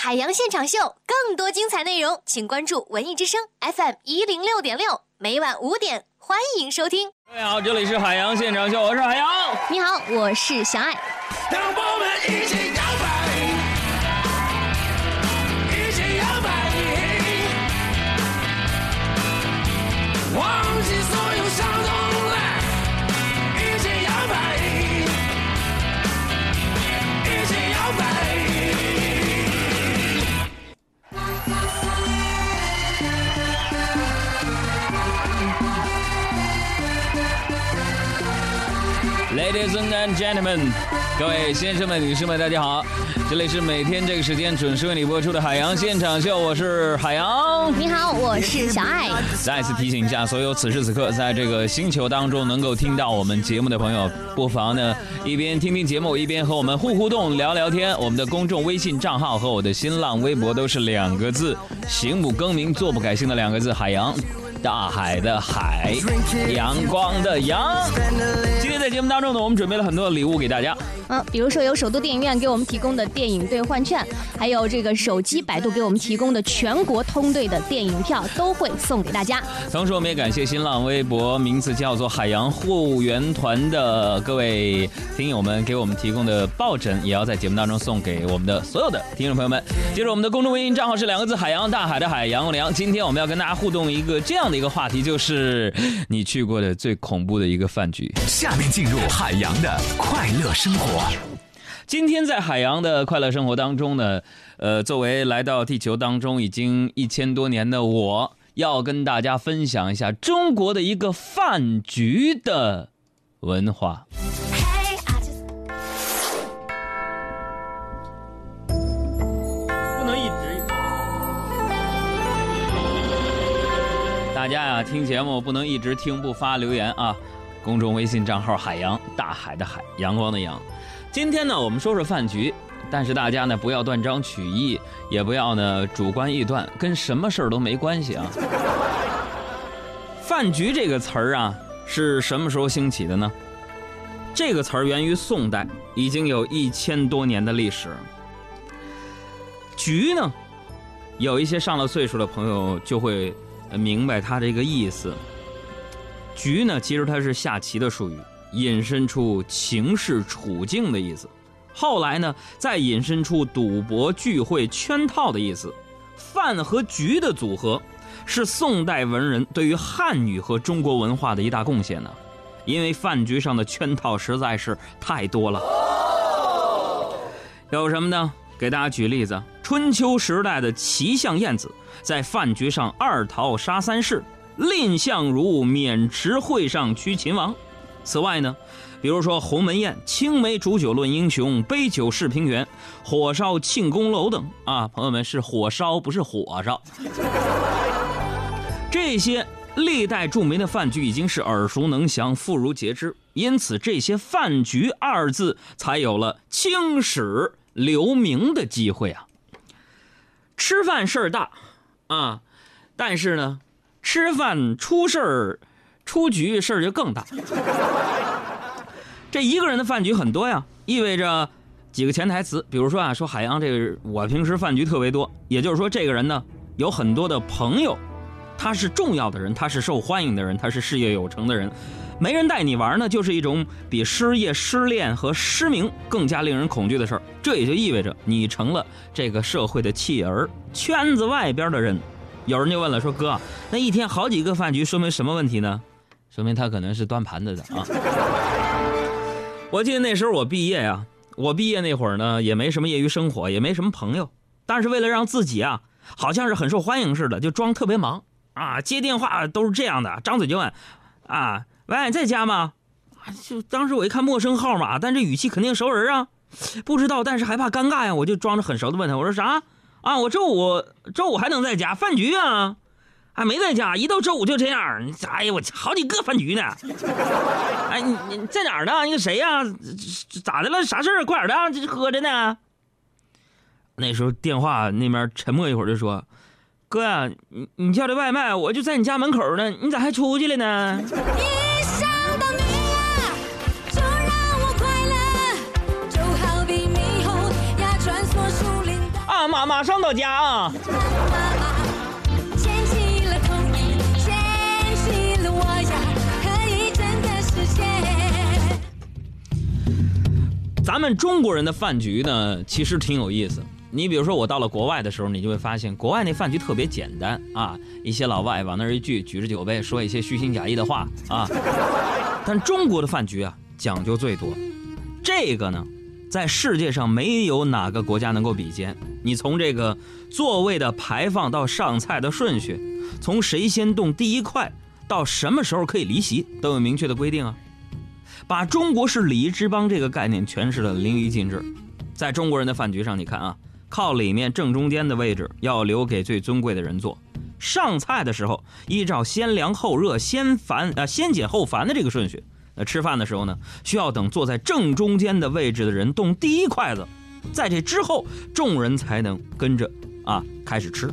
海洋现场秀，更多精彩内容，请关注文艺之声 FM 一零六点六，每晚五点，欢迎收听。各位好，这里是海洋现场秀，我是海洋。你好，我是小爱。让我们一起 Ladies and gentlemen，各位先生们、女士们，大家好！这里是每天这个时间准时为你播出的海洋现场秀，我是海洋。你好，我是小爱。再次提醒一下，所有此时此刻在这个星球当中能够听到我们节目的朋友，不妨呢一边听听节目，一边和我们互互动、聊聊天。我们的公众微信账号和我的新浪微博都是两个字：行不更名，坐不改姓的两个字——海洋。大海的海，阳光的阳。今天在节目当中呢，我们准备了很多的礼物给大家。嗯，比如说有首都电影院给我们提供的电影兑换券，还有这个手机百度给我们提供的全国通兑的电影票，都会送给大家。同时，我们也感谢新浪微博名字叫做“海洋护援团”的各位听友们给我们提供的抱枕，也要在节目当中送给我们的所有的听众朋友们。接着，我们的公众微信账号是两个字：海洋大海的海，阳光的阳。今天我们要跟大家互动一个这样的一个话题，就是你去过的最恐怖的一个饭局。下面进入海洋的快乐生活。今天在海洋的快乐生活当中呢，呃，作为来到地球当中已经一千多年的我，要跟大家分享一下中国的一个饭局的文化。大家呀、听节目不能一直听不发留言啊！公众微信账号海洋大海的海，阳光的阳。今天呢，我们说说饭局，但是大家呢不要断章取义，也不要呢主观臆断，跟什么事儿都没关系啊。饭局这个词儿啊，是什么时候兴起的呢？这个词儿源于宋代，已经有一千多年的历史。局呢，有一些上了岁数的朋友就会明白他这个意思。局呢，其实它是下棋的术语。引申出情势处境的意思，后来呢，再引申出赌博、聚会、圈套的意思。饭和局的组合，是宋代文人对于汉语和中国文化的一大贡献呢。因为饭局上的圈套实在是太多了。有什么呢？给大家举例子：春秋时代的齐相晏子在饭局上二桃杀三士，蔺相如渑池会上屈秦王。此外呢，比如说鸿门宴、青梅煮酒论英雄、杯酒释平原、火烧庆功楼等啊，朋友们是火烧不是火烧。这些历代著名的饭局已经是耳熟能详、妇孺皆知，因此这些饭局二字才有了青史留名的机会啊。吃饭事儿大啊，但是呢，吃饭出事儿。出局事儿就更大。这一个人的饭局很多呀，意味着几个潜台词。比如说啊，说海洋这个我平时饭局特别多，也就是说这个人呢有很多的朋友，他是重要的人，他是受欢迎的人，他是事业有成的人。没人带你玩呢，就是一种比失业、失恋和失明更加令人恐惧的事儿。这也就意味着你成了这个社会的弃儿，圈子外边的人。有人就问了，说哥，那一天好几个饭局，说明什么问题呢？说明他可能是端盘子的啊！我记得那时候我毕业呀、我毕业那会儿呢，也没什么业余生活，也没什么朋友，但是为了让自己啊，好像是很受欢迎似的，就装特别忙啊，接电话都是这样的，张嘴就问，啊，喂，在家吗？就当时我一看陌生号码，但这语气肯定熟人啊，不知道，但是害怕尴尬呀，我就装着很熟的问他，我说啥？啊，我周五周五还能在家饭局啊？啊，没在家，一到周五就这样。你哎呀，我好几个饭局呢。哎，你你在哪儿呢？那个谁呀、咋的了？啥事儿？快点的，这喝着呢。那时候电话那边沉默一会儿，就说：“哥呀、你你叫的外卖，我就在你家门口呢，你咋还出去了呢？”马上到家啊！咱们中国人的饭局呢，其实挺有意思。你比如说，我到了国外的时候，你就会发现，国外那饭局特别简单啊，一些老外往那儿一聚，举着酒杯，说一些虚情假意的话啊。但中国的饭局啊，讲究最多。这个呢，在世界上没有哪个国家能够比肩。你从这个座位的排放到上菜的顺序，从谁先动第一块到什么时候可以离席，都有明确的规定啊。把中国式礼仪之邦这个概念诠释的淋漓尽致。在中国人的饭局上，你看啊，靠里面正中间的位置要留给最尊贵的人坐。上菜的时候，依照先凉后热、先繁呃先简后繁的这个顺序。那吃饭的时候呢，需要等坐在正中间的位置的人动第一筷子，在这之后，众人才能跟着啊开始吃。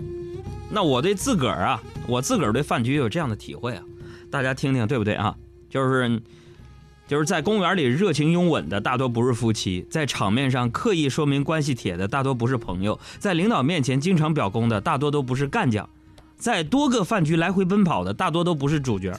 那我对自个儿啊，我自个儿对饭局有这样的体会啊，大家听听对不对啊？就是。就是在公园里热情拥吻的大多不是夫妻，在场面上刻意说明关系铁的大多不是朋友，在领导面前经常表功的大多都不是干将，在多个饭局来回奔跑的大多都不是主角。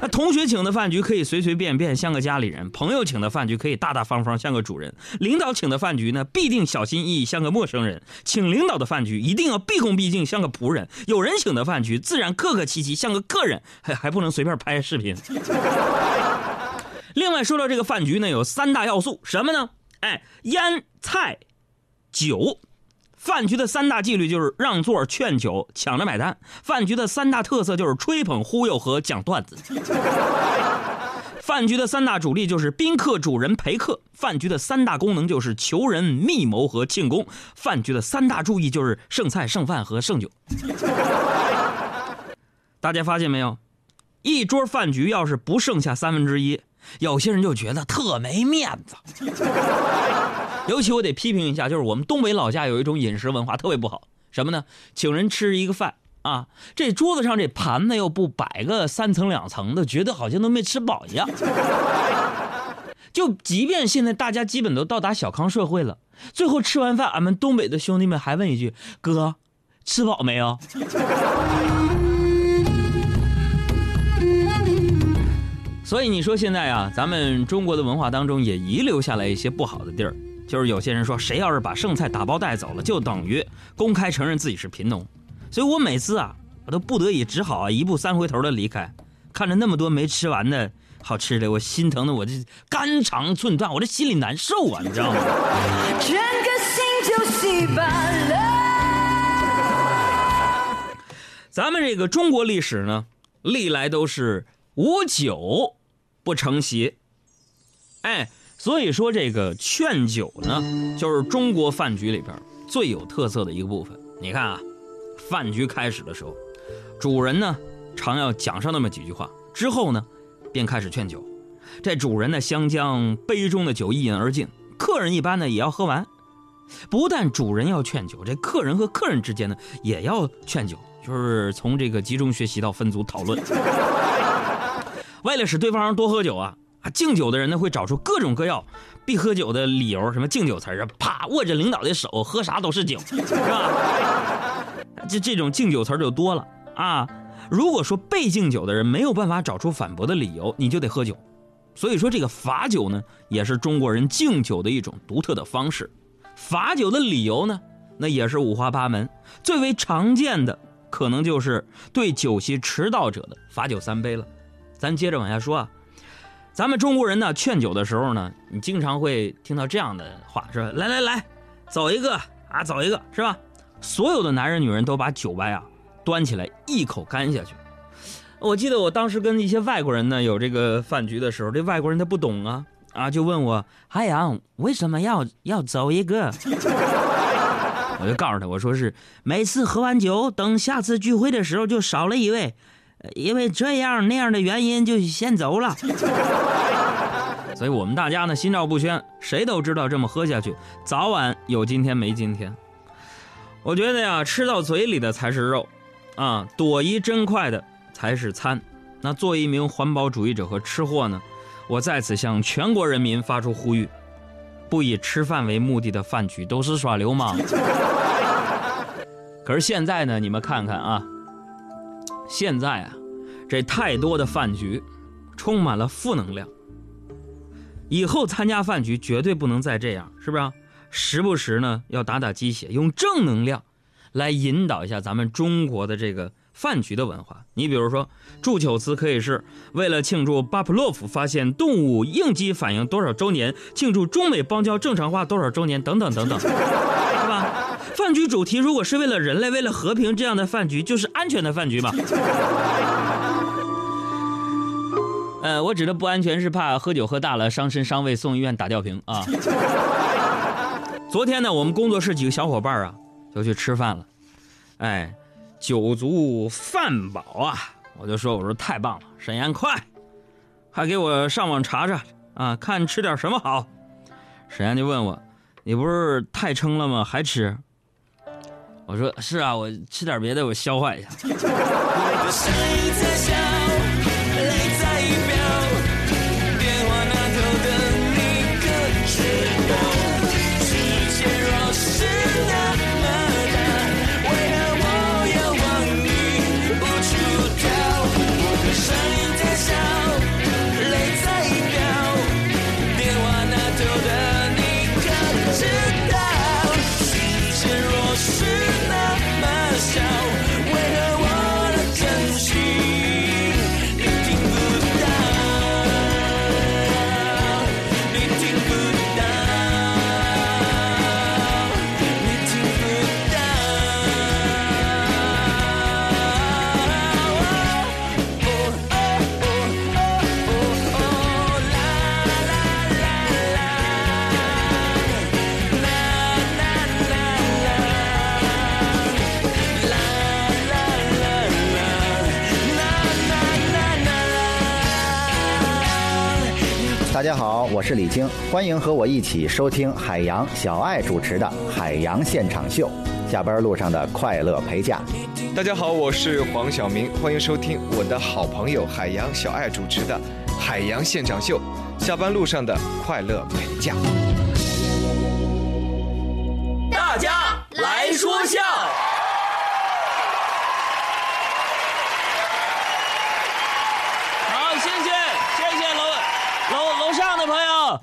那 同学请的饭局可以随随便便像个家里人，朋友请的饭局可以大大方方像个主人，领导请的饭局呢必定小心翼翼像个陌生人，请领导的饭局一定要毕恭毕敬像个仆人，有人请的饭局自然客客气气像个客人，还 还不能随便拍视频。另外说到这个饭局呢，有三大要素，什么呢？哎，烟菜酒。饭局的三大纪律就是让座、劝酒、抢着买单。饭局的三大特色就是吹捧、忽悠和讲段子。饭局的三大主力就是宾客、主人、陪客。饭局的三大功能就是求人、密谋和庆功。饭局的三大注意就是剩菜、剩饭和剩酒。大家发现没有？一桌饭局要是不剩下三分之一，有些人就觉得特没面子。尤其我得批评一下，就是我们东北老家有一种饮食文化特别不好，什么呢？请人吃一个饭啊，这桌子上这盘子又不摆个三层两层的，觉得好像都没吃饱一样。就即便现在大家基本都到达小康社会了，最后吃完饭，俺们东北的兄弟们还问一句：“哥，吃饱没有？” 所以你说现在啊，咱们中国的文化当中也遗留下来一些不好的地儿。就是有些人说，谁要是把剩菜打包带走了，就等于公开承认自己是贫农。所以我每次啊，我都不得已只好啊一步三回头的离开。看着那么多没吃完的好吃的，我心疼的我这肝肠寸断，我这心里难受啊，你知道吗？整个心就稀巴了。咱们这个中国历史呢，历来都是无酒不成席。哎。所以说，这个劝酒呢，就是中国饭局里边最有特色的一个部分。你看啊，饭局开始的时候，主人呢常要讲上那么几句话，之后呢，便开始劝酒。这主人呢，相将杯中的酒一饮而尽，客人一般呢也要喝完。不但主人要劝酒，这客人和客人之间呢也要劝酒，就是从这个集中学习到分组讨论。为了使对方多喝酒啊。啊，敬酒的人呢会找出各种各样必喝酒的理由，什么敬酒词啊，啪握着领导的手，喝啥都是酒，是吧？这这种敬酒词就多了啊。如果说被敬酒的人没有办法找出反驳的理由，你就得喝酒。所以说这个罚酒呢，也是中国人敬酒的一种独特的方式。罚酒的理由呢，那也是五花八门。最为常见的可能就是对酒席迟到者的罚酒三杯了。咱接着往下说啊。咱们中国人呢，劝酒的时候呢，你经常会听到这样的话，是吧？来来来，走一个啊，走一个，是吧？所有的男人女人都把酒杯啊端起来，一口干下去。我记得我当时跟一些外国人呢有这个饭局的时候，这外国人他不懂啊啊，就问我海洋为什么要要走一个？我就告诉他，我说是每次喝完酒，等下次聚会的时候就少了一位。因为这样那样的原因就先走了，所以我们大家呢心照不宣，谁都知道这么喝下去，早晚有今天没今天。我觉得呀，吃到嘴里的才是肉，啊，躲一真快的才是餐。那作为一名环保主义者和吃货呢，我在此向全国人民发出呼吁：不以吃饭为目的的饭局都是耍流氓。可是现在呢，你们看看啊，现在啊，这太多的饭局充满了负能量。以后参加饭局绝对不能再这样，是不是、时不时呢要打打鸡血，用正能量来引导一下咱们中国的这个饭局的文化。你比如说，祝酒词可以是为了庆祝巴甫洛夫发现动物应激反应多少周年，庆祝中美邦交正常化多少周年，等等等等，是吧？饭局主题如果是为了人类、为了和平，这样的饭局就是安全的饭局吧。呃，我指的不安全是怕喝酒喝大了伤身伤胃送医院打吊瓶啊。昨天呢，我们工作室几个小伙伴啊，就去吃饭了，哎，酒足饭饱啊，我就说我说太棒了，沈岩快，还给我上网查查啊，看吃点什么好。沈岩就问我，你不是太撑了吗？还吃？我说是啊，我吃点别的，我消化一下。大家好，我是李菁，欢迎和我一起收听海洋小爱主持的《海洋现场秀》，下班路上的快乐陪驾。大家好，我是黄晓明，欢迎收听我的好朋友海洋小爱主持的《海洋现场秀》，下班路上的快乐陪驾。大家来说笑。好，谢谢谢谢楼楼楼上的朋友，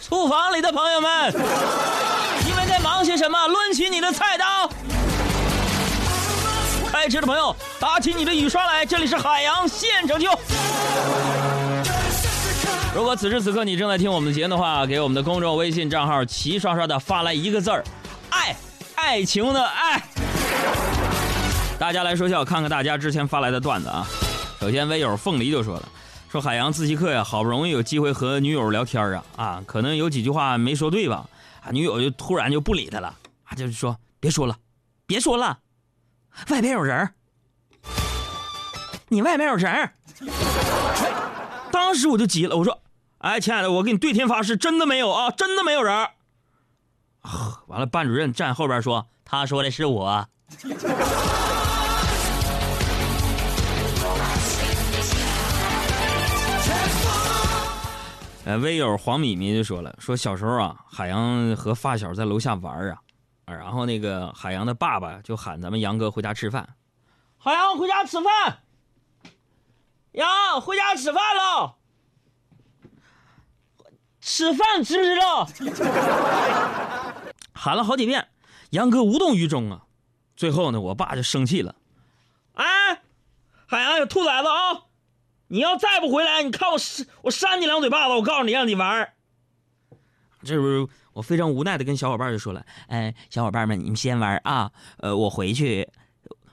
厨房里的朋友们，你们在忙些什么？抡起你的菜刀。开车的朋友，打起你的雨刷来，这里是海洋现场秀。如果此时此刻你正在听我们的节目的话，给我们的公众微信账号齐刷刷的发来一个字儿“爱”，爱情的爱。大家来说笑，看看大家之前发来的段子啊。首先，微友凤梨就说了，说海洋自习课呀，好不容易有机会和女友聊天啊，啊，可能有几句话没说对吧？啊，女友就突然就不理他了，啊，就是说别说了，别说了，外边有人儿你外面有人儿当时我就急了，我说：“哎，亲爱的，我给你对天发誓，真的没有啊，真的没有人儿。”，完了，班主任站后边说：“他说的是我。”呃，微友黄米米就说了，说小时候啊，海洋和发小在楼下玩啊，啊然后那个海洋的爸爸就喊咱们杨哥回家吃饭，海洋回家吃饭，杨回家吃饭喽，吃饭知不知道？喊了好几遍，杨哥无动于衷啊。最后呢，我爸就生气了，哎，海洋有兔崽子啊！你要再不回来，你看我扇我扇你两嘴巴子！我告诉你，让你玩儿。这时候我非常无奈的跟小伙伴就说了：“哎，小伙伴们，你们先玩啊，呃，我回去，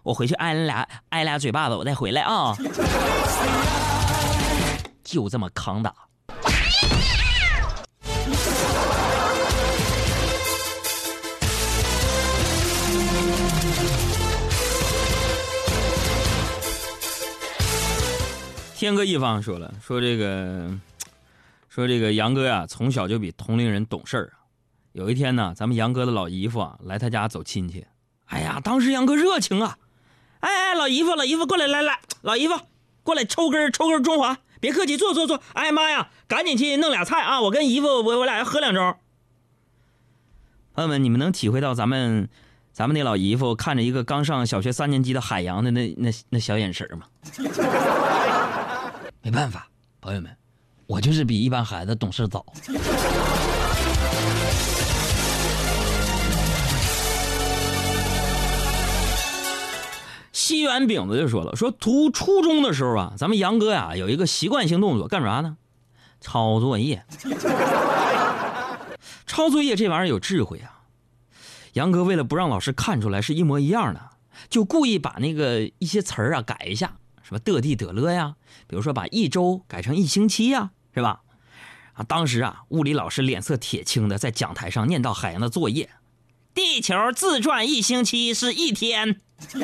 我回去挨了俩挨俩嘴巴子，我再回来啊。”就这么扛打。天哥一方说了，说这个，说这个杨哥呀，从小就比同龄人懂事儿啊。有一天呢，咱们杨哥的老姨夫啊来他家走亲戚，哎呀，当时杨哥热情啊，哎哎，老姨夫，老姨夫过来，来来，老姨夫过来抽根抽根中华，别客气，坐坐坐。哎妈呀，赶紧去弄俩菜啊！我跟姨夫我我俩要喝两盅。朋友们，你们能体会到咱们咱们那老姨夫看着一个刚上小学三年级的海洋的那那那小眼神吗？没办法，朋友们，我就是比一般孩子懂事早。西园饼子就说了，说读初中的时候啊，咱们杨哥呀有一个习惯性动作，干啥呢？抄作业。抄作业这玩意儿有智慧啊。杨哥为了不让老师看出来是一模一样的，就故意把那个一些词儿啊改一下，什么得地得乐呀，比如说把一周改成一星期呀，是吧？啊，当时啊，物理老师脸色铁青的在讲台上念到海洋的作业：地球自转一星期是一天。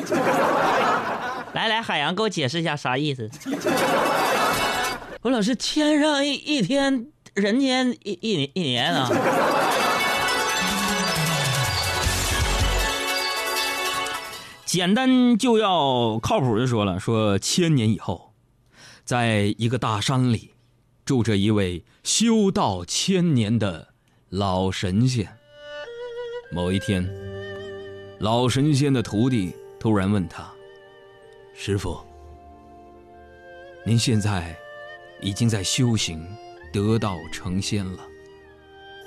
来来，海洋给我解释一下啥意思？我老师，天上一一天，人间一一一年啊。简单就要靠谱，就说了，说千年以后，在一个大山里，住着一位修道千年的老神仙。某一天，老神仙的徒弟突然问他：“师傅，您现在已经在修行，得道成仙了，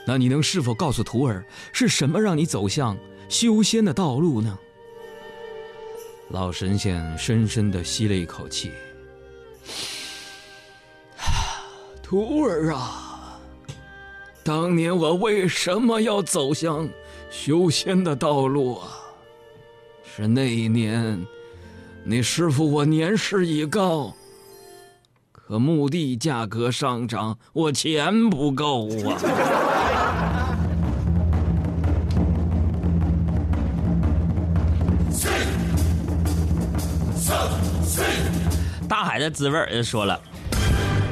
那你能是否告诉徒儿，是什么让你走向修仙的道路呢？”老神仙深深的吸了一口气，徒儿啊，当年我为什么要走向修仙的道路啊？是那一年，你师傅我年事已高，可墓地价格上涨，我钱不够啊。海的滋味儿说了，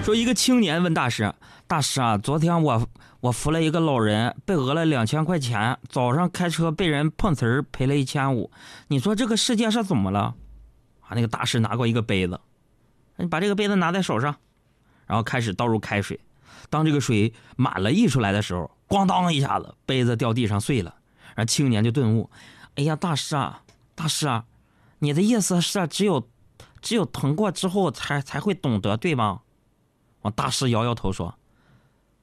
说一个青年问大师：“大师啊，昨天我我扶了一个老人，被讹了两千块钱，早上开车被人碰瓷儿赔了一千五，你说这个世界是怎么了？”啊，那个大师拿过一个杯子，你把这个杯子拿在手上，然后开始倒入开水。当这个水满了溢出来的时候，咣当一下子，杯子掉地上碎了。然后青年就顿悟：“哎呀，大师啊，大师啊，你的意思是只有……”只有疼过之后才才会懂得，对吗？我大师摇摇头说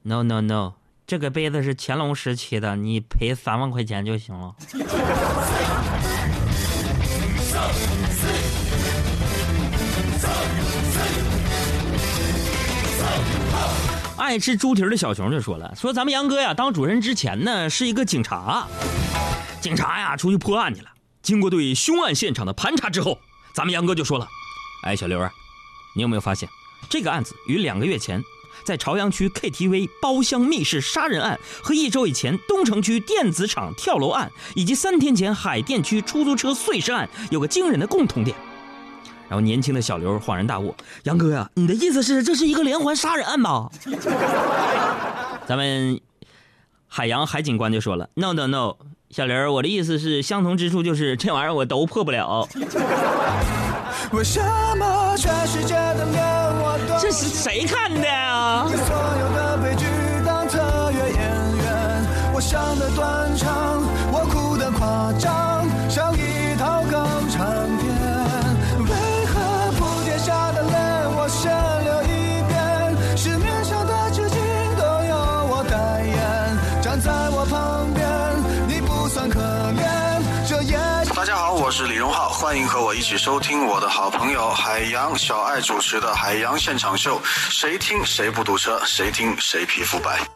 ：“No No No，这个杯子是乾隆时期的，你赔三万块钱就行了。”爱吃猪蹄的小熊就说了：“说咱们杨哥呀，当主持人之前呢是一个警察，警察呀出去破案去了。经过对凶案现场的盘查之后，咱们杨哥就说了。”哎，小刘啊，你有没有发现，这个案子与两个月前在朝阳区 KTV 包厢密室杀人案和一周以前东城区电子厂跳楼案，以及三天前海淀区出租车碎尸案有个惊人的共同点？然后年轻的小刘恍然大悟：“杨哥呀，你的意思是这是一个连环杀人案吧？” 咱们海洋海警官就说了：“No No No，小刘，我的意思是相同之处就是这玩意儿我都破不了。”为什么全世界的脸我都这是谁看的呀？为欢迎和我一起收听我的好朋友海洋小爱主持的《海洋现场秀》，谁听谁不堵车，谁听谁皮肤白。